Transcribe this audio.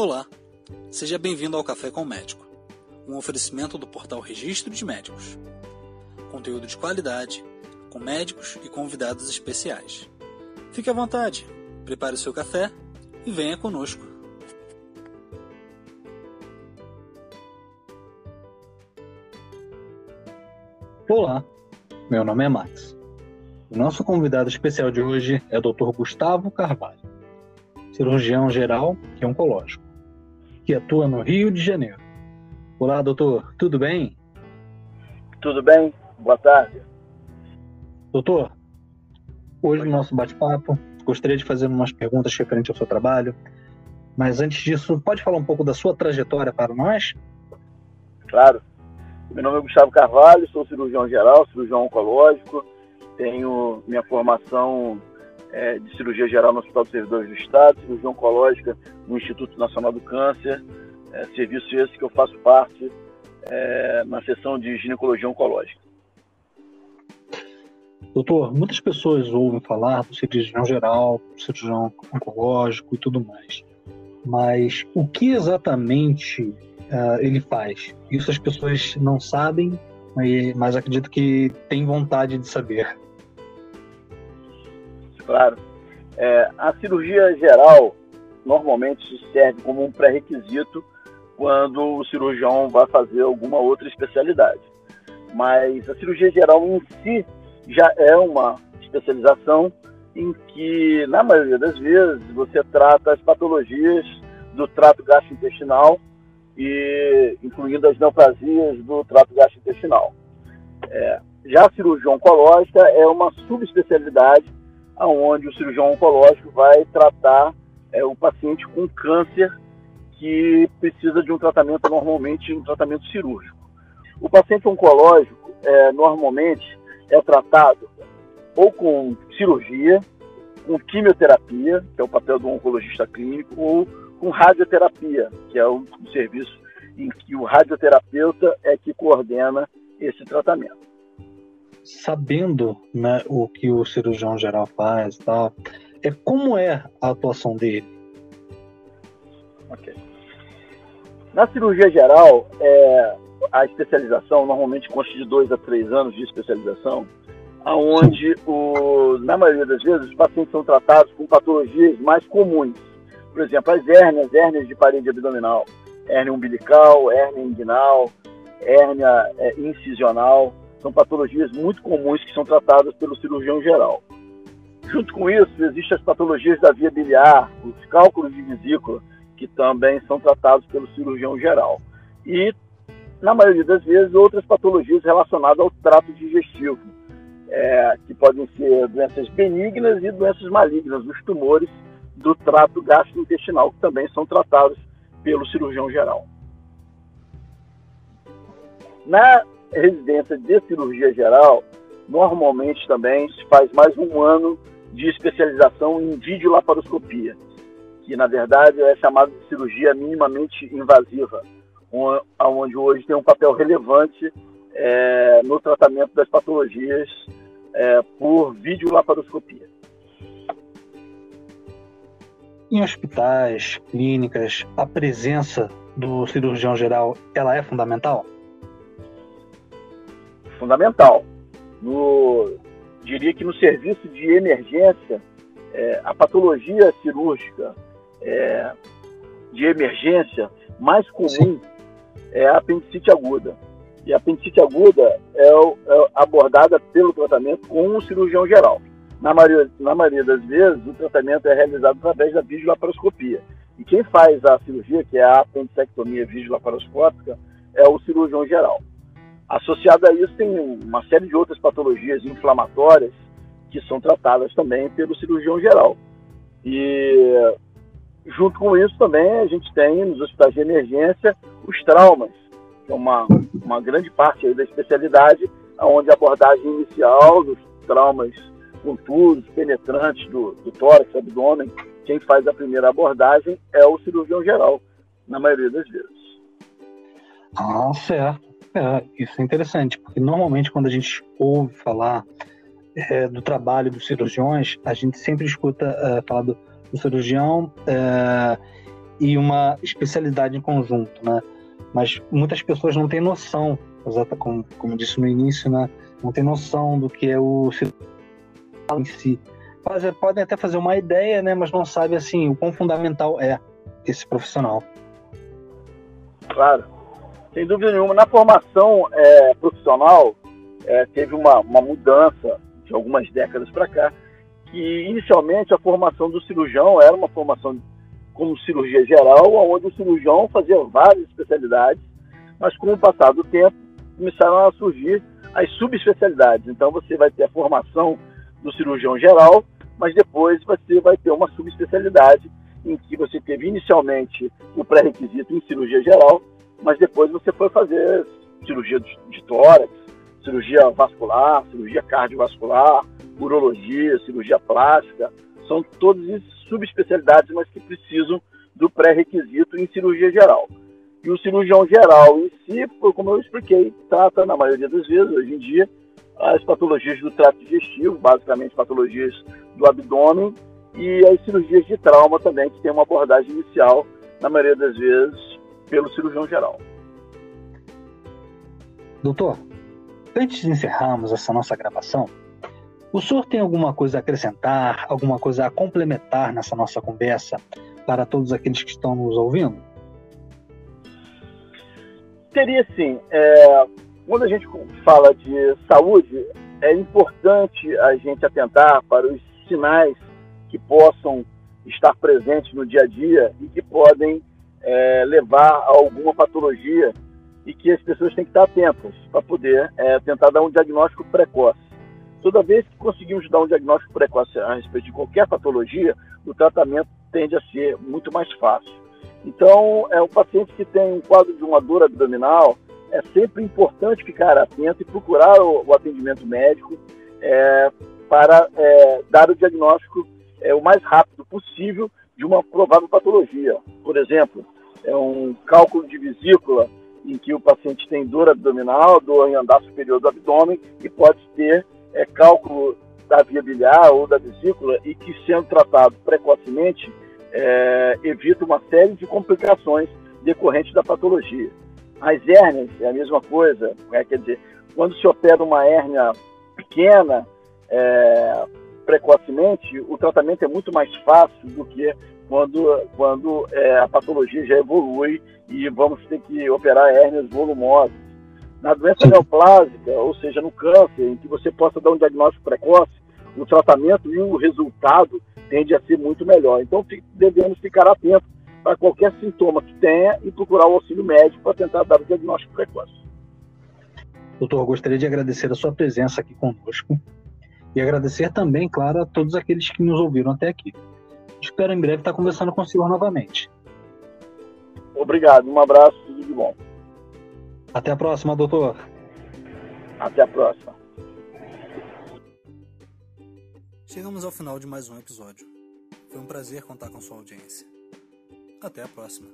Olá, seja bem-vindo ao Café com o Médico, um oferecimento do portal Registro de Médicos. Conteúdo de qualidade, com médicos e convidados especiais. Fique à vontade, prepare o seu café e venha conosco. Olá, meu nome é Max. O nosso convidado especial de hoje é o Dr. Gustavo Carvalho, cirurgião geral e oncológico que atua no Rio de Janeiro. Olá, doutor, tudo bem? Tudo bem? Boa tarde. Doutor, hoje no nosso bate-papo, gostaria de fazer umas perguntas referentes ao seu trabalho, mas antes disso, pode falar um pouco da sua trajetória para nós? Claro. Meu nome é Gustavo Carvalho, sou cirurgião geral, cirurgião oncológico, tenho minha formação é, de cirurgia geral no Hospital dos Servidores do Estado, cirurgia oncológica no Instituto Nacional do Câncer, é, serviço esse que eu faço parte é, na seção de ginecologia oncológica. Doutor, muitas pessoas ouvem falar do cirurgião geral, do cirurgião oncológico e tudo mais, mas o que exatamente uh, ele faz? Isso as pessoas não sabem, mas acredito que têm vontade de saber. Claro. É, a cirurgia geral normalmente serve como um pré-requisito quando o cirurgião vai fazer alguma outra especialidade. Mas a cirurgia geral em si já é uma especialização em que, na maioria das vezes, você trata as patologias do trato gastrointestinal e incluindo as neoplasias do trato gastrointestinal. É, já a cirurgia oncológica é uma subespecialidade aonde o cirurgião oncológico vai tratar é, o paciente com câncer que precisa de um tratamento, normalmente um tratamento cirúrgico. O paciente oncológico, é, normalmente, é tratado ou com cirurgia, com quimioterapia, que é o papel do oncologista clínico, ou com radioterapia, que é o, o serviço em que o radioterapeuta é que coordena esse tratamento sabendo né, o que o cirurgião geral faz e tal, é como é a atuação dele? Ok. Na cirurgia geral, é, a especialização normalmente consta de dois a três anos de especialização, aonde na maioria das vezes os pacientes são tratados com patologias mais comuns. Por exemplo, as hérnias, hérnias de parede abdominal, hérnia umbilical, hérnia inguinal, hérnia é, incisional, são patologias muito comuns que são tratadas pelo cirurgião geral. Junto com isso, existem as patologias da via biliar, os cálculos de vesícula, que também são tratados pelo cirurgião geral. E, na maioria das vezes, outras patologias relacionadas ao trato digestivo, é, que podem ser doenças benignas e doenças malignas, os tumores do trato gastrointestinal, que também são tratados pelo cirurgião geral. Na residência de cirurgia geral, normalmente também se faz mais um ano de especialização em videolaparoscopia, que na verdade é chamada de cirurgia minimamente invasiva, onde hoje tem um papel relevante é, no tratamento das patologias é, por videolaparoscopia. Em hospitais, clínicas, a presença do cirurgião geral ela é fundamental? Fundamental. No, diria que no serviço de emergência, é, a patologia cirúrgica é, de emergência mais comum Sim. é a apendicite aguda. E a apendicite aguda é, é, abordada pelo tratamento com o cirurgião geral. Na maioria, na maioria das vezes, o tratamento é realizado através da videolaparoscopia. E quem faz a cirurgia, que é a apendicectomia videolaparoscópica, é o cirurgião geral. Associado a isso, tem uma série de outras patologias inflamatórias que são tratadas também pelo cirurgião geral. E junto com isso também a gente tem nos hospitais de emergência os traumas, que é uma, uma grande parte da especialidade, onde a abordagem inicial dos traumas contusos, penetrantes do, do tórax, abdômen, quem faz a primeira abordagem é o cirurgião geral, na maioria das vezes. Ah, certo. É, isso é interessante, porque normalmente quando a gente ouve falar é, do trabalho dos cirurgiões, a gente sempre escuta é, falar do, do cirurgião é, e uma especialidade em conjunto, né? Mas muitas pessoas não têm noção, exata como, como disse no início, né? Não tem noção do que é o em si. Podem até fazer uma ideia, né? Mas não sabe assim o quão fundamental é esse profissional. Claro, sem dúvida nenhuma. Na formação é, profissional é, teve uma, uma mudança de algumas décadas para cá, que inicialmente a formação do cirurgião era uma formação como cirurgia geral, onde o cirurgião fazia várias especialidades, mas com o passar do tempo começaram a surgir as subespecialidades. Então você vai ter a formação do cirurgião geral, mas depois você vai ter uma subespecialidade em que você teve inicialmente o pré-requisito em cirurgia geral, mas depois você foi fazer cirurgia de tórax, cirurgia vascular, cirurgia cardiovascular, urologia, cirurgia plástica, são todas subespecialidades, mas que precisam do pré-requisito em cirurgia geral. E o cirurgião geral em si, como eu expliquei, trata, na maioria das vezes, hoje em dia, as patologias do trato digestivo, basicamente patologias do abdômen, e as cirurgias de trauma também, que tem uma abordagem inicial, na maioria das vezes, pelo cirurgião geral. Doutor, antes de encerrarmos essa nossa gravação, o senhor tem alguma coisa a acrescentar, alguma coisa a complementar nessa nossa conversa para todos aqueles que estão nos ouvindo? Teria sim. É, quando a gente fala de saúde, é importante a gente atentar para os sinais que possam estar presentes no dia a dia e que podem é, levar a alguma patologia e que as pessoas têm que estar atentas para poder é, tentar dar um diagnóstico precoce. Toda vez que conseguimos dar um diagnóstico precoce a respeito de qualquer patologia, o tratamento tende a ser muito mais fácil. Então, é o paciente que tem um quadro de uma dor abdominal, é sempre importante ficar atento e procurar o, o atendimento médico é, para é, dar o diagnóstico é, o mais rápido possível de uma provável patologia. Por exemplo, é um cálculo de vesícula em que o paciente tem dor abdominal, dor em andar superior do abdômen e pode ter é, cálculo da via biliar ou da vesícula e que, sendo tratado precocemente, é, evita uma série de complicações decorrentes da patologia. As hérnias é a mesma coisa, né? quer dizer, quando se opera uma hérnia pequena, é, precocemente, o tratamento é muito mais fácil do que quando, quando é, a patologia já evolui e vamos ter que operar hérnias volumosas. Na doença neoplásica, ou seja, no câncer, em que você possa dar um diagnóstico precoce, o tratamento e o resultado tende a ser muito melhor. Então, devemos ficar atentos para qualquer sintoma que tenha e procurar o auxílio médico para tentar dar o diagnóstico precoce. Doutor, gostaria de agradecer a sua presença aqui conosco e agradecer também, claro, a todos aqueles que nos ouviram até aqui. Espero em breve estar conversando com o senhor novamente. Obrigado, um abraço, tudo de bom. Até a próxima, doutor. Até a próxima. Chegamos ao final de mais um episódio. Foi um prazer contar com sua audiência. Até a próxima.